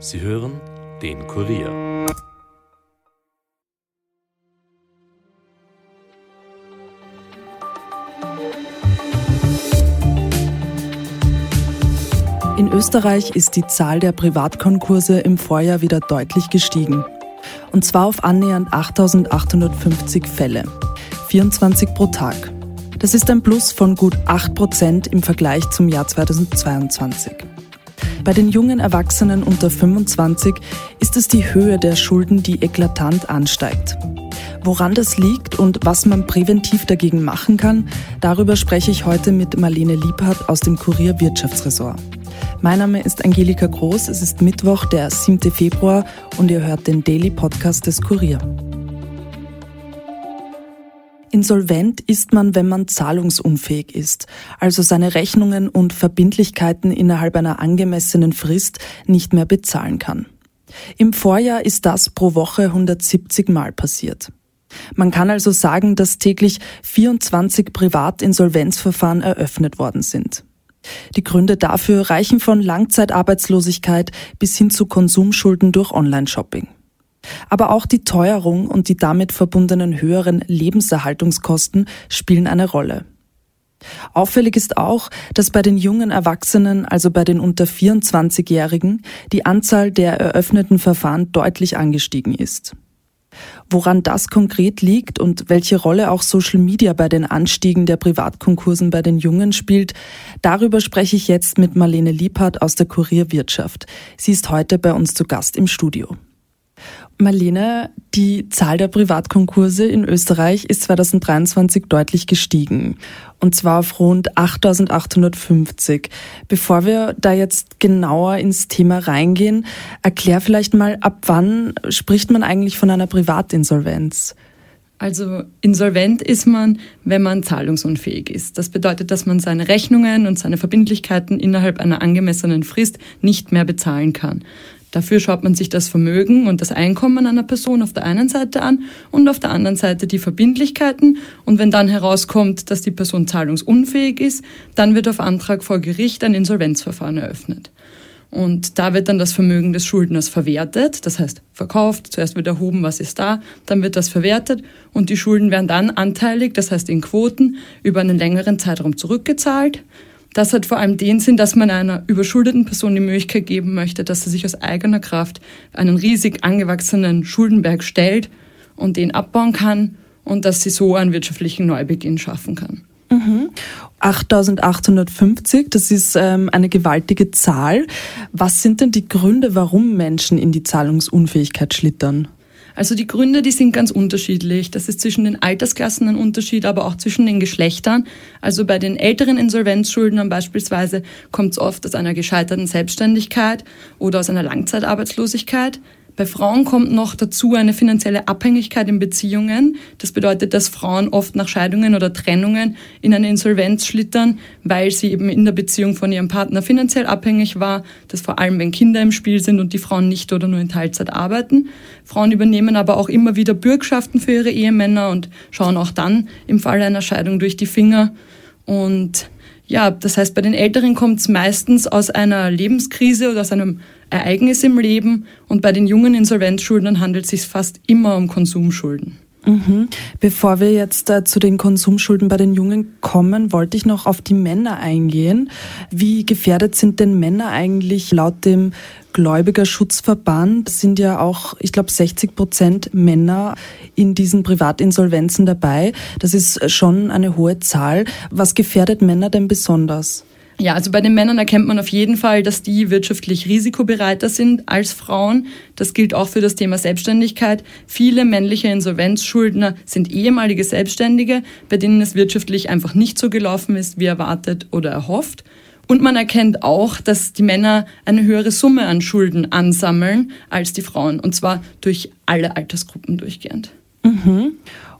Sie hören den Kurier. In Österreich ist die Zahl der Privatkonkurse im Vorjahr wieder deutlich gestiegen. Und zwar auf annähernd 8850 Fälle. 24 pro Tag. Das ist ein Plus von gut 8 Prozent im Vergleich zum Jahr 2022. Bei den jungen Erwachsenen unter 25 ist es die Höhe der Schulden, die eklatant ansteigt. Woran das liegt und was man präventiv dagegen machen kann, darüber spreche ich heute mit Marlene Liebhardt aus dem Kurier Wirtschaftsressort. Mein Name ist Angelika Groß, es ist Mittwoch, der 7. Februar und ihr hört den Daily Podcast des Kurier. Insolvent ist man, wenn man zahlungsunfähig ist, also seine Rechnungen und Verbindlichkeiten innerhalb einer angemessenen Frist nicht mehr bezahlen kann. Im Vorjahr ist das pro Woche 170 Mal passiert. Man kann also sagen, dass täglich 24 Privatinsolvenzverfahren eröffnet worden sind. Die Gründe dafür reichen von Langzeitarbeitslosigkeit bis hin zu Konsumschulden durch Online-Shopping. Aber auch die Teuerung und die damit verbundenen höheren Lebenserhaltungskosten spielen eine Rolle. Auffällig ist auch, dass bei den jungen Erwachsenen, also bei den unter 24-Jährigen, die Anzahl der eröffneten Verfahren deutlich angestiegen ist. Woran das konkret liegt und welche Rolle auch Social Media bei den Anstiegen der Privatkonkursen bei den Jungen spielt, darüber spreche ich jetzt mit Marlene Liebhardt aus der Kurier Wirtschaft. Sie ist heute bei uns zu Gast im Studio. Marlene, die Zahl der Privatkonkurse in Österreich ist 2023 deutlich gestiegen. Und zwar auf rund 8850. Bevor wir da jetzt genauer ins Thema reingehen, erklär vielleicht mal, ab wann spricht man eigentlich von einer Privatinsolvenz? Also insolvent ist man, wenn man zahlungsunfähig ist. Das bedeutet, dass man seine Rechnungen und seine Verbindlichkeiten innerhalb einer angemessenen Frist nicht mehr bezahlen kann. Dafür schaut man sich das Vermögen und das Einkommen einer Person auf der einen Seite an und auf der anderen Seite die Verbindlichkeiten. Und wenn dann herauskommt, dass die Person zahlungsunfähig ist, dann wird auf Antrag vor Gericht ein Insolvenzverfahren eröffnet. Und da wird dann das Vermögen des Schuldners verwertet, das heißt verkauft, zuerst wird erhoben, was ist da, dann wird das verwertet und die Schulden werden dann anteilig, das heißt in Quoten, über einen längeren Zeitraum zurückgezahlt. Das hat vor allem den Sinn, dass man einer überschuldeten Person die Möglichkeit geben möchte, dass sie sich aus eigener Kraft einen riesig angewachsenen Schuldenberg stellt und den abbauen kann und dass sie so einen wirtschaftlichen Neubeginn schaffen kann. Mhm. 8850, das ist ähm, eine gewaltige Zahl. Was sind denn die Gründe, warum Menschen in die Zahlungsunfähigkeit schlittern? Also die Gründe, die sind ganz unterschiedlich. Das ist zwischen den Altersklassen ein Unterschied, aber auch zwischen den Geschlechtern. Also bei den älteren Insolvenzschuldnern beispielsweise kommt es oft aus einer gescheiterten Selbstständigkeit oder aus einer Langzeitarbeitslosigkeit. Bei Frauen kommt noch dazu eine finanzielle Abhängigkeit in Beziehungen. Das bedeutet, dass Frauen oft nach Scheidungen oder Trennungen in eine Insolvenz schlittern, weil sie eben in der Beziehung von ihrem Partner finanziell abhängig war. Das vor allem, wenn Kinder im Spiel sind und die Frauen nicht oder nur in Teilzeit arbeiten. Frauen übernehmen aber auch immer wieder Bürgschaften für ihre Ehemänner und schauen auch dann im Falle einer Scheidung durch die Finger. Und ja, das heißt, bei den Älteren kommt es meistens aus einer Lebenskrise oder aus einem Ereignis im Leben und bei den jungen Insolvenzschuldnern handelt es sich fast immer um Konsumschulden. Mhm. Bevor wir jetzt äh, zu den Konsumschulden bei den Jungen kommen, wollte ich noch auf die Männer eingehen. Wie gefährdet sind denn Männer eigentlich laut dem Gläubigerschutzverband? sind ja auch, ich glaube, 60 Prozent Männer in diesen Privatinsolvenzen dabei. Das ist schon eine hohe Zahl. Was gefährdet Männer denn besonders? Ja, also bei den Männern erkennt man auf jeden Fall, dass die wirtschaftlich risikobereiter sind als Frauen. Das gilt auch für das Thema Selbstständigkeit. Viele männliche Insolvenzschuldner sind ehemalige Selbstständige, bei denen es wirtschaftlich einfach nicht so gelaufen ist, wie erwartet oder erhofft. Und man erkennt auch, dass die Männer eine höhere Summe an Schulden ansammeln als die Frauen, und zwar durch alle Altersgruppen durchgehend. Mhm.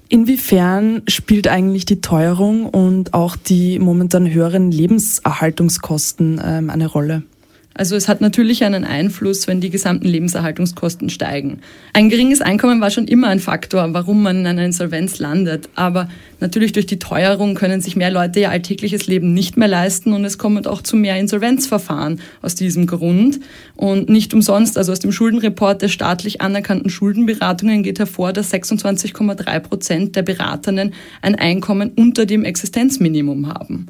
Inwiefern spielt eigentlich die Teuerung und auch die momentan höheren Lebenserhaltungskosten ähm, eine Rolle? Also es hat natürlich einen Einfluss, wenn die gesamten Lebenserhaltungskosten steigen. Ein geringes Einkommen war schon immer ein Faktor, warum man in einer Insolvenz landet. Aber natürlich durch die Teuerung können sich mehr Leute ihr alltägliches Leben nicht mehr leisten und es kommt auch zu mehr Insolvenzverfahren aus diesem Grund. Und nicht umsonst, also aus dem Schuldenreport der staatlich anerkannten Schuldenberatungen geht hervor, dass 26,3 Prozent der Beratenden ein Einkommen unter dem Existenzminimum haben.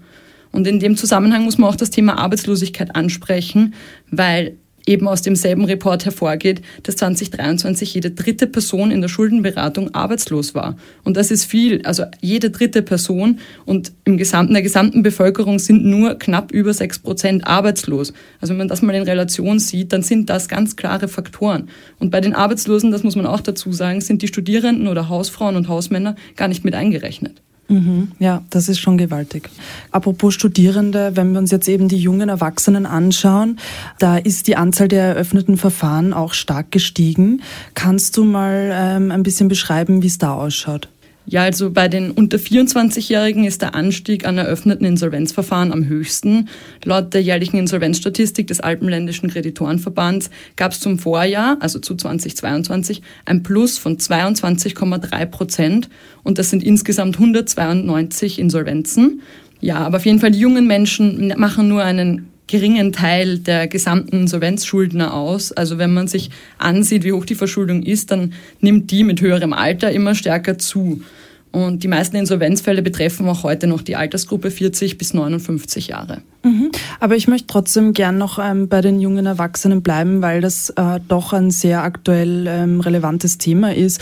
Und in dem Zusammenhang muss man auch das Thema Arbeitslosigkeit ansprechen, weil eben aus demselben Report hervorgeht, dass 2023 jede dritte Person in der Schuldenberatung arbeitslos war. Und das ist viel, also jede dritte Person und im gesamten, der gesamten Bevölkerung sind nur knapp über sechs Prozent arbeitslos. Also wenn man das mal in Relation sieht, dann sind das ganz klare Faktoren. Und bei den Arbeitslosen, das muss man auch dazu sagen, sind die Studierenden oder Hausfrauen und Hausmänner gar nicht mit eingerechnet. Mhm, ja, das ist schon gewaltig. Apropos Studierende, wenn wir uns jetzt eben die jungen Erwachsenen anschauen, da ist die Anzahl der eröffneten Verfahren auch stark gestiegen. Kannst du mal ähm, ein bisschen beschreiben, wie es da ausschaut? Ja, also bei den unter 24-Jährigen ist der Anstieg an eröffneten Insolvenzverfahren am höchsten. Laut der jährlichen Insolvenzstatistik des Alpenländischen Kreditorenverbands gab es zum Vorjahr, also zu 2022, ein Plus von 22,3 Prozent und das sind insgesamt 192 Insolvenzen. Ja, aber auf jeden Fall die jungen Menschen machen nur einen geringen Teil der gesamten Insolvenzschuldner aus. Also wenn man sich ansieht, wie hoch die Verschuldung ist, dann nimmt die mit höherem Alter immer stärker zu. Und die meisten Insolvenzfälle betreffen auch heute noch die Altersgruppe 40 bis 59 Jahre. Mhm. Aber ich möchte trotzdem gern noch ähm, bei den jungen Erwachsenen bleiben, weil das äh, doch ein sehr aktuell ähm, relevantes Thema ist.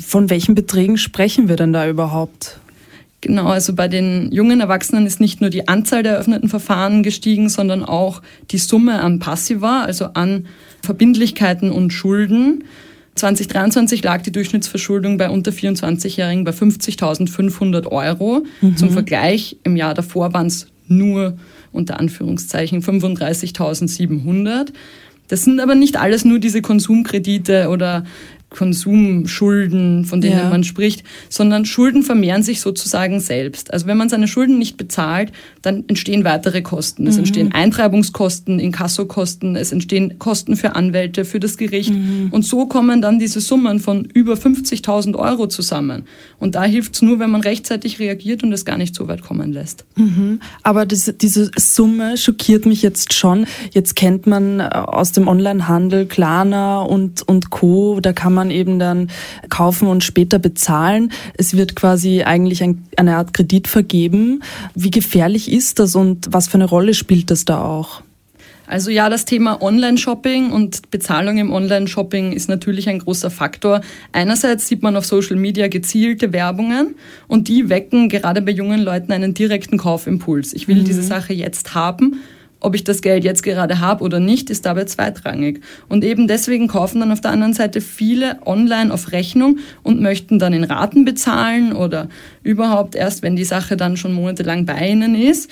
Von welchen Beträgen sprechen wir denn da überhaupt? Genau, also bei den jungen Erwachsenen ist nicht nur die Anzahl der eröffneten Verfahren gestiegen, sondern auch die Summe an Passiva, also an Verbindlichkeiten und Schulden. 2023 lag die Durchschnittsverschuldung bei unter 24-Jährigen bei 50.500 Euro. Mhm. Zum Vergleich, im Jahr davor waren es nur unter Anführungszeichen 35.700. Das sind aber nicht alles nur diese Konsumkredite oder Konsumschulden, von denen ja. man spricht, sondern Schulden vermehren sich sozusagen selbst. Also wenn man seine Schulden nicht bezahlt, dann entstehen weitere Kosten. Es mhm. entstehen Eintreibungskosten, Inkassokosten, es entstehen Kosten für Anwälte, für das Gericht. Mhm. Und so kommen dann diese Summen von über 50.000 Euro zusammen. Und da hilft es nur, wenn man rechtzeitig reagiert und es gar nicht so weit kommen lässt. Mhm. Aber das, diese Summe schockiert mich jetzt schon. Jetzt kennt man äh, aus dem Onlinehandel Klarna und, und Co., da kann man man eben dann kaufen und später bezahlen. Es wird quasi eigentlich ein, eine Art Kredit vergeben. Wie gefährlich ist das und was für eine Rolle spielt das da auch? Also ja, das Thema Online-Shopping und Bezahlung im Online-Shopping ist natürlich ein großer Faktor. Einerseits sieht man auf Social Media gezielte Werbungen und die wecken gerade bei jungen Leuten einen direkten Kaufimpuls. Ich will mhm. diese Sache jetzt haben ob ich das Geld jetzt gerade habe oder nicht, ist dabei zweitrangig. Und eben deswegen kaufen dann auf der anderen Seite viele online auf Rechnung und möchten dann in Raten bezahlen oder überhaupt erst, wenn die Sache dann schon monatelang bei ihnen ist.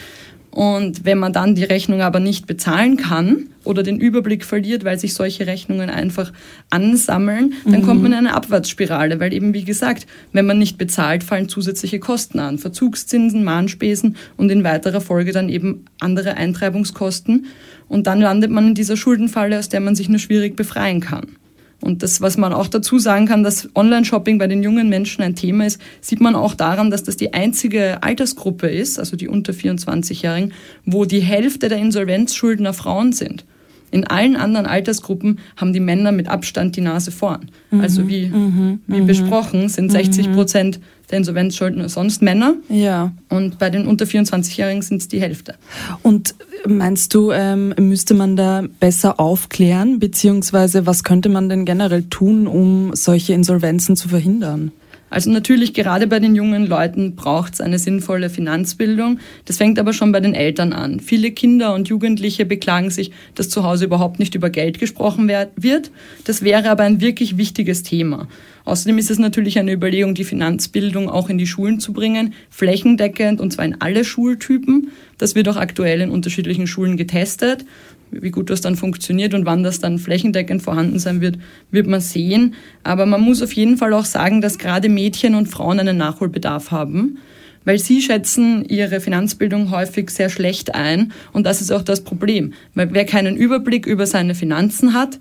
Und wenn man dann die Rechnung aber nicht bezahlen kann oder den Überblick verliert, weil sich solche Rechnungen einfach ansammeln, dann mhm. kommt man in eine Abwärtsspirale, weil eben wie gesagt, wenn man nicht bezahlt, fallen zusätzliche Kosten an, Verzugszinsen, Mahnspesen und in weiterer Folge dann eben andere Eintreibungskosten. Und dann landet man in dieser Schuldenfalle, aus der man sich nur schwierig befreien kann. Und das, was man auch dazu sagen kann, dass Online-Shopping bei den jungen Menschen ein Thema ist, sieht man auch daran, dass das die einzige Altersgruppe ist, also die unter 24-Jährigen, wo die Hälfte der Insolvenzschuldner Frauen sind. In allen anderen Altersgruppen haben die Männer mit Abstand die Nase vorn. Mhm, also wie, mhm, wie mhm. besprochen sind 60 mhm. Prozent der Insolvenzschuldner sonst Männer. Ja. Und bei den unter 24-Jährigen sind es die Hälfte. Und meinst du, ähm, müsste man da besser aufklären, beziehungsweise was könnte man denn generell tun, um solche Insolvenzen zu verhindern? Also natürlich gerade bei den jungen Leuten braucht es eine sinnvolle Finanzbildung. Das fängt aber schon bei den Eltern an. Viele Kinder und Jugendliche beklagen sich, dass zu Hause überhaupt nicht über Geld gesprochen wird. Das wäre aber ein wirklich wichtiges Thema. Außerdem ist es natürlich eine Überlegung, die Finanzbildung auch in die Schulen zu bringen, flächendeckend und zwar in alle Schultypen. Das wird auch aktuell in unterschiedlichen Schulen getestet. Wie gut das dann funktioniert und wann das dann flächendeckend vorhanden sein wird, wird man sehen. Aber man muss auf jeden Fall auch sagen, dass gerade Mädchen und Frauen einen Nachholbedarf haben. weil sie schätzen ihre Finanzbildung häufig sehr schlecht ein und das ist auch das Problem. Weil wer keinen Überblick über seine Finanzen hat,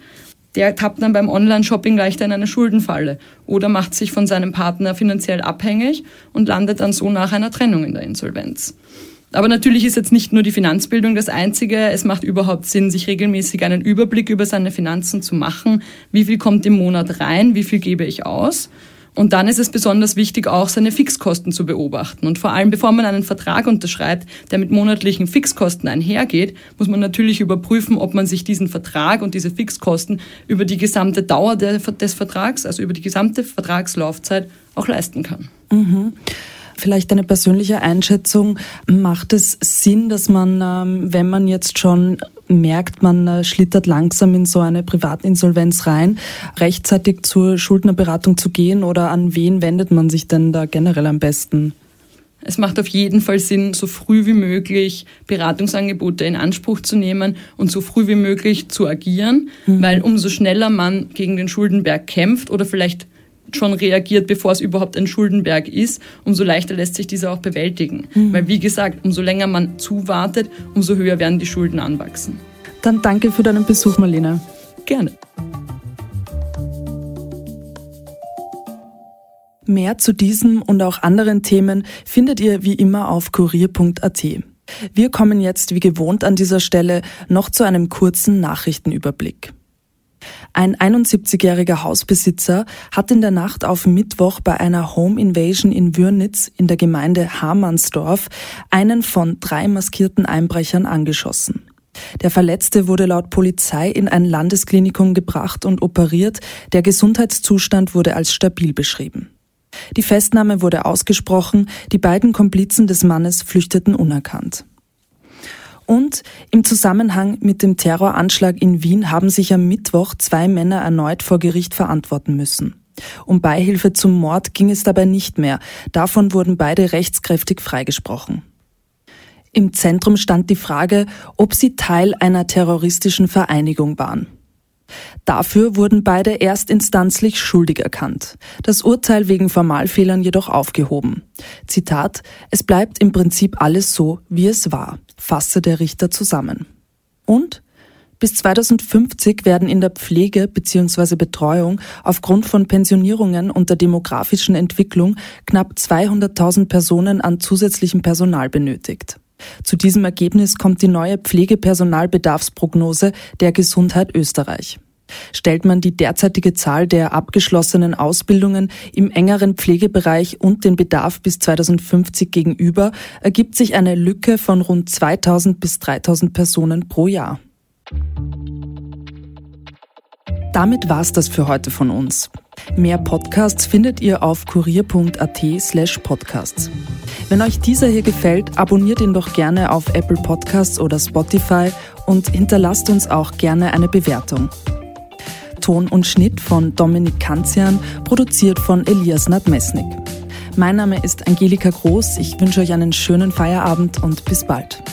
der tappt dann beim Online-Shopping leichter in eine Schuldenfalle oder macht sich von seinem Partner finanziell abhängig und landet dann so nach einer Trennung in der Insolvenz. Aber natürlich ist jetzt nicht nur die Finanzbildung das Einzige. Es macht überhaupt Sinn, sich regelmäßig einen Überblick über seine Finanzen zu machen. Wie viel kommt im Monat rein? Wie viel gebe ich aus? Und dann ist es besonders wichtig, auch seine Fixkosten zu beobachten. Und vor allem, bevor man einen Vertrag unterschreibt, der mit monatlichen Fixkosten einhergeht, muss man natürlich überprüfen, ob man sich diesen Vertrag und diese Fixkosten über die gesamte Dauer des Vertrags, also über die gesamte Vertragslaufzeit, auch leisten kann. Mhm. Vielleicht eine persönliche Einschätzung. Macht es Sinn, dass man, ähm, wenn man jetzt schon merkt, man äh, schlittert langsam in so eine Privatinsolvenz rein, rechtzeitig zur Schuldnerberatung zu gehen oder an wen wendet man sich denn da generell am besten? Es macht auf jeden Fall Sinn, so früh wie möglich Beratungsangebote in Anspruch zu nehmen und so früh wie möglich zu agieren, mhm. weil umso schneller man gegen den Schuldenberg kämpft oder vielleicht schon reagiert, bevor es überhaupt ein Schuldenberg ist, umso leichter lässt sich dieser auch bewältigen. Mhm. Weil wie gesagt, umso länger man zuwartet, umso höher werden die Schulden anwachsen. Dann danke für deinen Besuch, Marlene. Gerne. Mehr zu diesem und auch anderen Themen findet ihr wie immer auf kurier.at. Wir kommen jetzt wie gewohnt an dieser Stelle noch zu einem kurzen Nachrichtenüberblick. Ein 71-jähriger Hausbesitzer hat in der Nacht auf Mittwoch bei einer Home Invasion in Würnitz in der Gemeinde Hamannsdorf einen von drei maskierten Einbrechern angeschossen. Der Verletzte wurde laut Polizei in ein Landesklinikum gebracht und operiert. Der Gesundheitszustand wurde als stabil beschrieben. Die Festnahme wurde ausgesprochen, die beiden Komplizen des Mannes flüchteten unerkannt. Und im Zusammenhang mit dem Terroranschlag in Wien haben sich am Mittwoch zwei Männer erneut vor Gericht verantworten müssen. Um Beihilfe zum Mord ging es dabei nicht mehr. Davon wurden beide rechtskräftig freigesprochen. Im Zentrum stand die Frage, ob sie Teil einer terroristischen Vereinigung waren. Dafür wurden beide erstinstanzlich schuldig erkannt, das Urteil wegen Formalfehlern jedoch aufgehoben. Zitat, es bleibt im Prinzip alles so, wie es war, fasste der Richter zusammen. Und bis 2050 werden in der Pflege bzw. Betreuung aufgrund von Pensionierungen und der demografischen Entwicklung knapp 200.000 Personen an zusätzlichem Personal benötigt. Zu diesem Ergebnis kommt die neue Pflegepersonalbedarfsprognose der Gesundheit Österreich. Stellt man die derzeitige Zahl der abgeschlossenen Ausbildungen im engeren Pflegebereich und den Bedarf bis 2050 gegenüber, ergibt sich eine Lücke von rund 2000 bis 3000 Personen pro Jahr. Damit war's das für heute von uns. Mehr Podcasts findet ihr auf kurier.at slash podcasts. Wenn euch dieser hier gefällt, abonniert ihn doch gerne auf Apple Podcasts oder Spotify und hinterlasst uns auch gerne eine Bewertung. Ton und Schnitt von Dominik Kanzian, produziert von Elias Nadmesnik. Mein Name ist Angelika Groß, ich wünsche euch einen schönen Feierabend und bis bald.